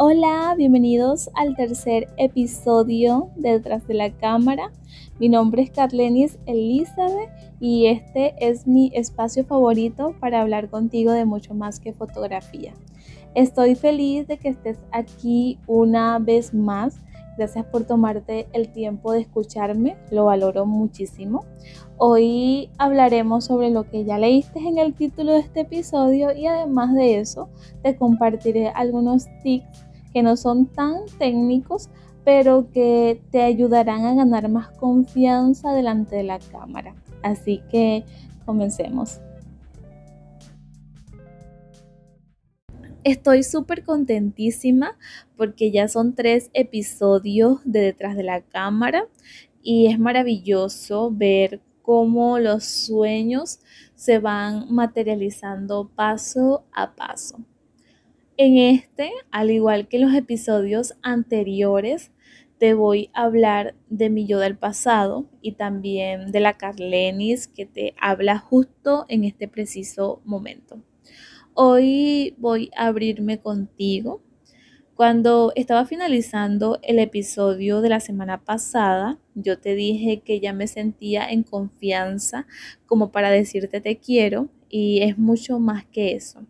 Hola, bienvenidos al tercer episodio de Detrás de la Cámara. Mi nombre es Carlenis Elizabeth y este es mi espacio favorito para hablar contigo de mucho más que fotografía. Estoy feliz de que estés aquí una vez más. Gracias por tomarte el tiempo de escucharme, lo valoro muchísimo. Hoy hablaremos sobre lo que ya leíste en el título de este episodio y además de eso te compartiré algunos tips que no son tan técnicos, pero que te ayudarán a ganar más confianza delante de la cámara. Así que comencemos. Estoy súper contentísima porque ya son tres episodios de detrás de la cámara y es maravilloso ver cómo los sueños se van materializando paso a paso. En este, al igual que los episodios anteriores, te voy a hablar de mi yo del pasado y también de la Carlenis que te habla justo en este preciso momento. Hoy voy a abrirme contigo. Cuando estaba finalizando el episodio de la semana pasada, yo te dije que ya me sentía en confianza como para decirte te quiero y es mucho más que eso.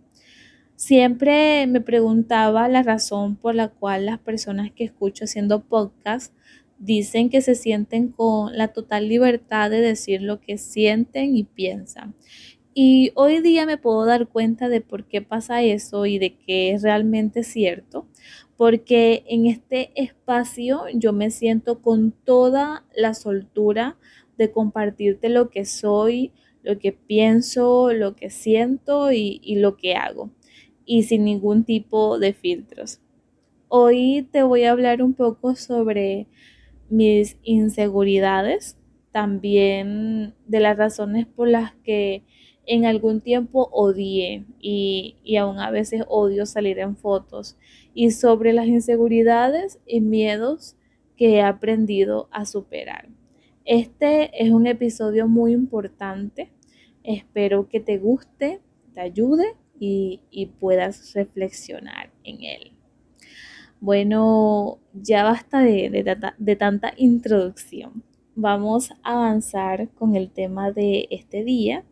Siempre me preguntaba la razón por la cual las personas que escucho haciendo podcast dicen que se sienten con la total libertad de decir lo que sienten y piensan. Y hoy día me puedo dar cuenta de por qué pasa eso y de que es realmente cierto, porque en este espacio yo me siento con toda la soltura de compartirte lo que soy, lo que pienso, lo que siento y, y lo que hago y sin ningún tipo de filtros. Hoy te voy a hablar un poco sobre mis inseguridades, también de las razones por las que en algún tiempo odié y, y, aún a veces odio salir en fotos, y sobre las inseguridades y miedos que he aprendido a superar. Este es un episodio muy importante, espero que te guste, te ayude y, puedas reflexionar en él. Bueno, ya basta de, de tanta introducción. Vamos a avanzar con el tema de este día.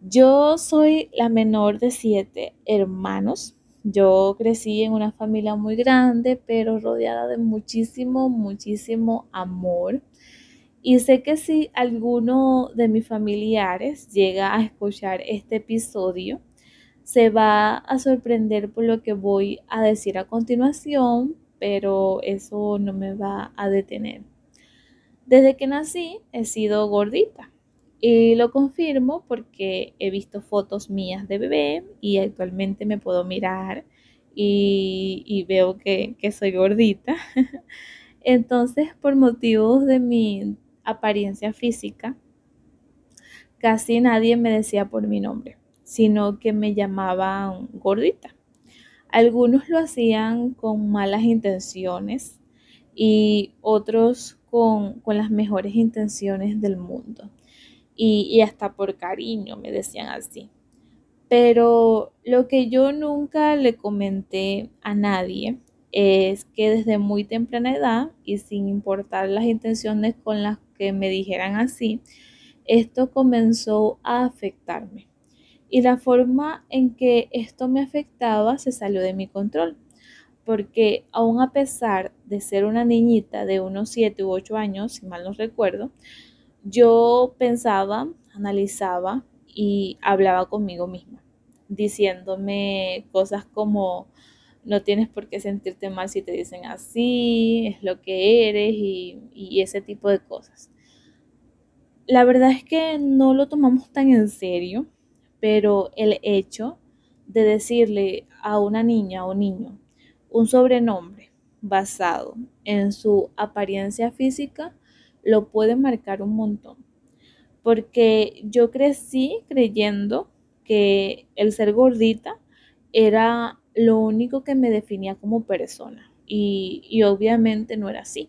Yo soy la menor de siete hermanos. Yo crecí en una familia muy grande, pero rodeada de muchísimo, muchísimo amor. Y sé que si alguno de mis familiares llega a escuchar este episodio, se va a sorprender por lo que voy a decir a continuación, pero eso no me va a detener. Desde que nací he sido gordita y lo confirmo porque he visto fotos mías de bebé y actualmente me puedo mirar y, veo que, que soy gordita. Entonces, por motivos de mi apariencia física, casi nadie me decía por mi nombre, sino que me llamaban gordita. Algunos lo hacían con malas intenciones y otros con, las mejores intenciones del mundo. Y, y hasta por cariño me decían así. Pero lo que yo nunca le comenté a nadie es que desde muy temprana edad y sin importar las intenciones con las que me dijeran así, esto comenzó a afectarme. Y la forma en que esto me afectaba se salió de mi control, porque aún a pesar de ser una niñita de unos 7 u 8 años, si mal no recuerdo, yo pensaba, analizaba y hablaba conmigo misma, diciéndome cosas como, no tienes por qué sentirte mal si te dicen así, es lo que eres y, y ese tipo de cosas. La verdad es que no lo tomamos tan en serio, pero el hecho de decirle a una niña o niño un sobrenombre basado en su apariencia física lo puede marcar un montón. Porque yo crecí creyendo que el ser gordita era lo único que me definía como persona. Y, obviamente no era así.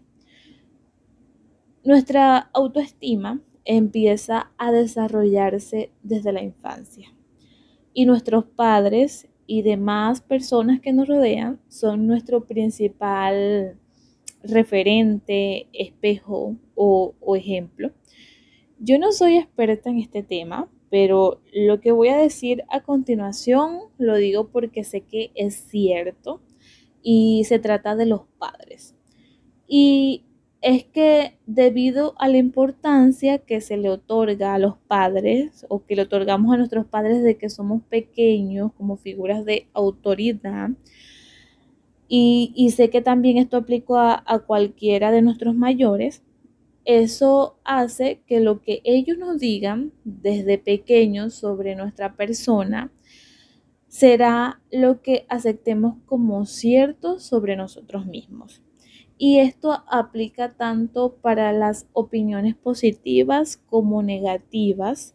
Nuestra autoestima empieza a desarrollarse desde la infancia. Y nuestros padres y demás personas que nos rodean son nuestro principal referente, espejo o, o ejemplo. Yo no soy experta en este tema, pero lo que voy a decir a continuación lo digo porque sé que es cierto y se trata de los padres. Y es que debido a la importancia que se le otorga a los padres o que le otorgamos a nuestros padres de que somos pequeños como figuras de autoridad, y, sé que también esto aplica a cualquiera de nuestros mayores, eso hace que lo que ellos nos digan desde pequeños sobre nuestra persona será lo que aceptemos como cierto sobre nosotros mismos. Y esto aplica tanto para las opiniones positivas como negativas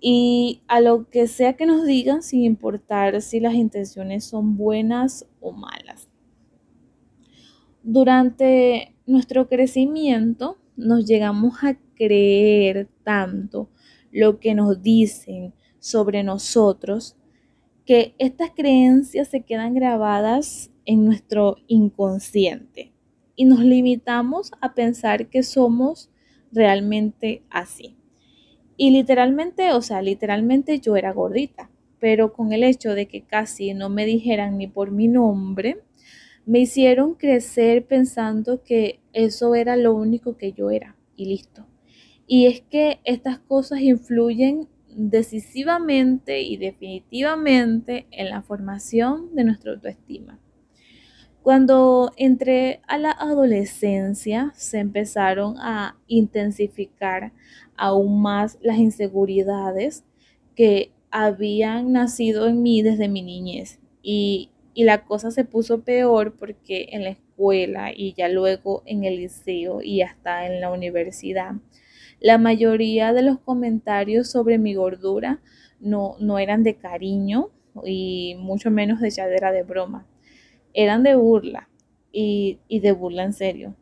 y a lo que sea que nos digan sin importar si las intenciones son buenas o malas. Durante nuestro crecimiento nos llegamos a creer tanto lo que nos dicen sobre nosotros que estas creencias se quedan grabadas en nuestro inconsciente y nos limitamos a pensar que somos realmente así. Y literalmente, o sea, literalmente yo era gordita, pero con el hecho de que casi no me dijeran ni por mi nombre, me hicieron crecer pensando que eso era lo único que yo era y listo. Y es que estas cosas influyen decisivamente y definitivamente en la formación de nuestra autoestima. Cuando entré a la adolescencia se empezaron a intensificar aún más las inseguridades que habían nacido en mí desde mi niñez y y la cosa se puso peor porque en la escuela y ya luego en el liceo y hasta en la universidad, la mayoría de los comentarios sobre mi gordura no, no eran de cariño y mucho menos de echadera de broma, eran de burla y, y de burla en serio.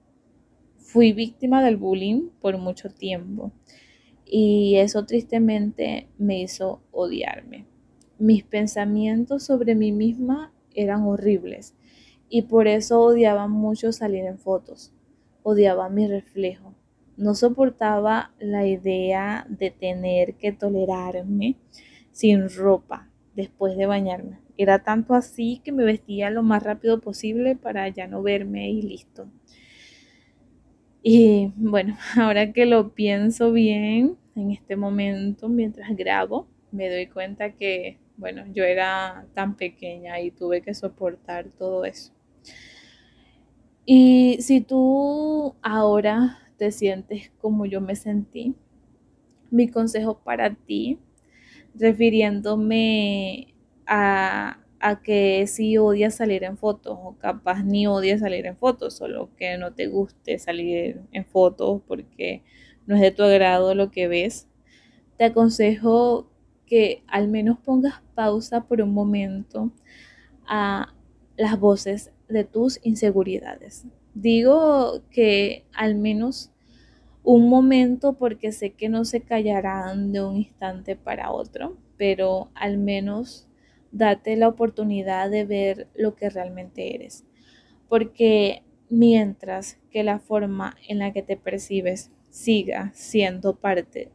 Fui víctima del bullying por mucho tiempo y eso tristemente me hizo odiarme. Mis pensamientos sobre mí misma eran horribles y por eso odiaba mucho salir en fotos. Odiaba mi reflejo. No soportaba la idea de tener que tolerarme sin ropa después de bañarme. Era tanto así que me vestía lo más rápido posible para ya no verme y listo. Y bueno, ahora que lo pienso bien en este momento mientras grabo, me doy cuenta que bueno, yo era tan pequeña y tuve que soportar todo eso. Y si tú ahora te sientes como yo me sentí, mi consejo para ti, refiriéndome a, que si odias salir en fotos o capaz ni odias salir en fotos, solo que no te guste salir en fotos porque no es de tu agrado lo que ves, te aconsejo que al menos pongas pausa por un momento a las voces de tus inseguridades. Digo que al menos un momento porque sé que no se callarán de un instante para otro, pero al menos date la oportunidad de ver lo que realmente eres. Porque mientras que la forma en la que te percibes siga siendo parte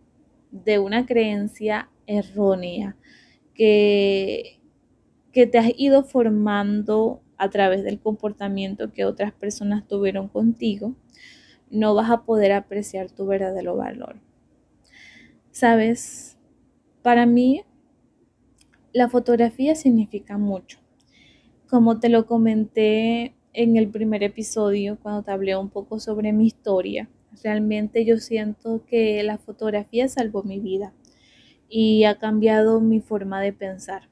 de una creencia errónea que, que te has ido formando a través del comportamiento que otras personas tuvieron contigo, no vas a poder apreciar tu verdadero valor. Sabes, para mí la fotografía significa mucho. Como te lo comenté en el primer episodio, cuando te hablé un poco sobre mi historia, realmente yo siento que la fotografía salvó mi vida y ha cambiado mi forma de pensar.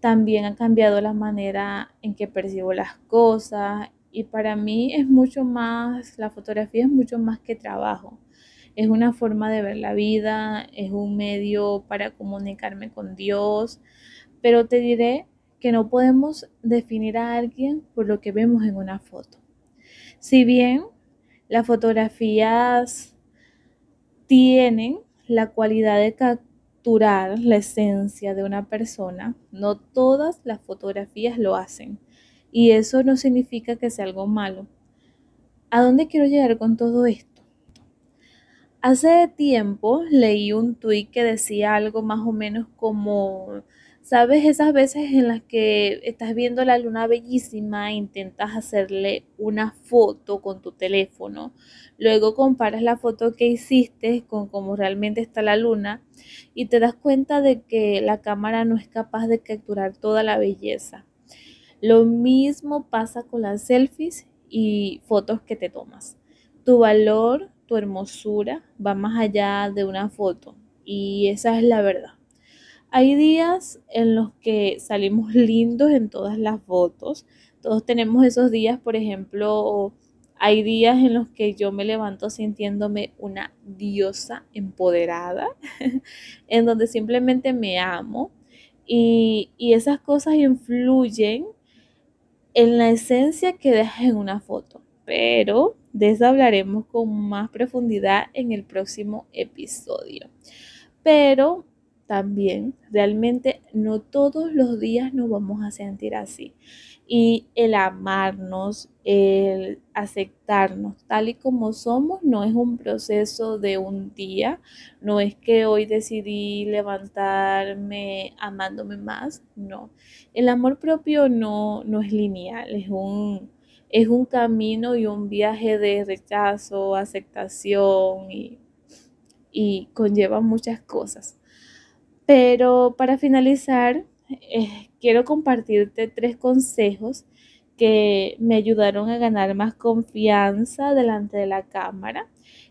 También ha cambiado la manera en que percibo las cosas y para mí es mucho más, la fotografía es mucho más que trabajo. Es una forma de ver la vida, es un medio para comunicarme con Dios, pero te diré que no podemos definir a alguien por lo que vemos en una foto. Si bien las fotografías tienen la cualidad de capturar la esencia de una persona, no todas las fotografías lo hacen. Y eso no significa que sea algo malo. ¿A dónde quiero llegar con todo esto? Hace tiempo leí un tuit que decía algo más o menos como, ¿sabes? Esas veces en las que estás viendo la luna bellísima, intentas hacerle una foto con tu teléfono, luego comparas la foto que hiciste con cómo realmente está la luna y te das cuenta de que la cámara no es capaz de capturar toda la belleza. Lo mismo pasa con las selfies y fotos que te tomas. Tu valor tu hermosura va más allá de una foto y esa es la verdad. Hay días en los que salimos lindos en todas las fotos. Todos tenemos esos días, por ejemplo, hay días en los que yo me levanto sintiéndome una diosa empoderada, en donde simplemente me amo y, y esas cosas influyen en la esencia que dejas en una foto. Pero de eso hablaremos con más profundidad en el próximo episodio. Pero también realmente no todos los días nos vamos a sentir así. Y el amarnos, el aceptarnos tal y como somos, no es un proceso de un día, no es que hoy decidí levantarme amándome más, no. El amor propio no, no es lineal, es un es un camino y un viaje de rechazo, aceptación y, conlleva muchas cosas. Pero para finalizar, eh, quiero compartirte tres consejos que me ayudaron a ganar más confianza delante de la cámara.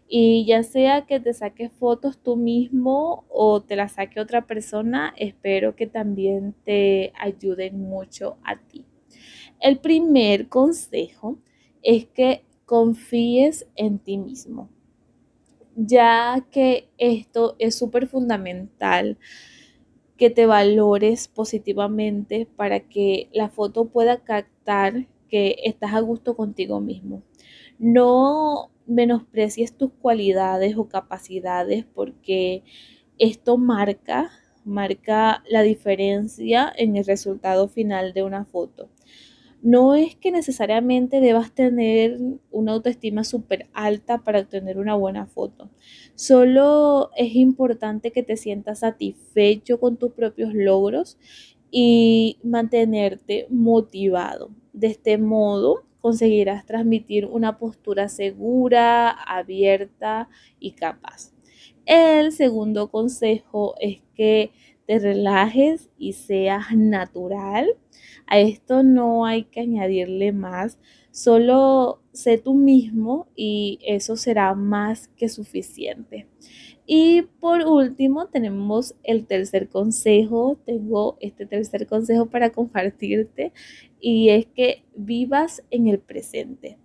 Y ya sea que te saques fotos tú mismo o te las saque otra persona, espero que también te ayuden mucho a ti. El primer consejo es que confíes en ti mismo, ya que esto es súper fundamental que te valores positivamente para que la foto pueda captar que estás a gusto contigo mismo. No menosprecies tus cualidades o capacidades porque esto marca marca la diferencia en el resultado final de una foto no es que necesariamente debas tener una autoestima súper alta para obtener una buena foto. Solo es importante que te sientas satisfecho con tus propios logros y mantenerte motivado. De este modo conseguirás transmitir una postura segura, abierta y capaz. El segundo consejo es que te relajes y seas natural a esto no hay que añadirle más, solo sé tú mismo y eso será más que suficiente. Y por último tenemos el tercer consejo, tengo este tercer consejo para compartirte y es que vivas en el presente.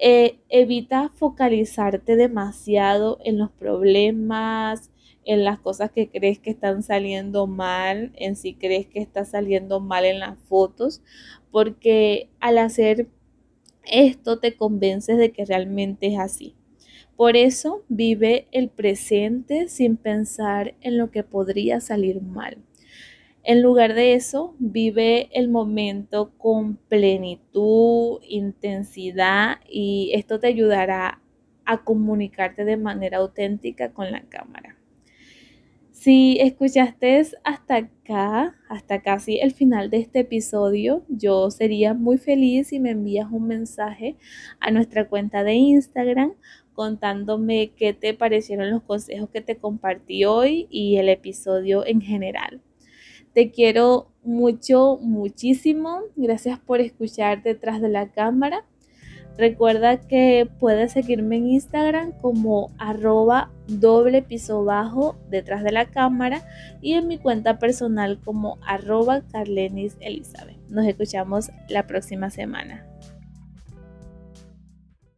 Eh, evita focalizarte demasiado en los problemas, en las cosas que crees que están saliendo mal, en si crees que está saliendo mal en las fotos, porque al hacer esto te convences de que realmente es así. Por eso vive el presente sin pensar en lo que podría salir mal. En lugar de eso, vive el momento con plenitud, intensidad y esto te ayudará a comunicarte de manera auténtica con la cámara. Si escuchaste hasta acá, hasta casi el final de este episodio, yo sería muy feliz si me envías un mensaje a nuestra cuenta de Instagram contándome qué te parecieron los consejos que te compartí hoy y el episodio en general. Te quiero mucho, muchísimo. Gracias por escuchar detrás de la cámara. Recuerda que puedes seguirme en Instagram como arroba doble piso bajo detrás de la cámara y en mi cuenta personal como arroba carlenis elizabeth. Nos escuchamos la próxima semana.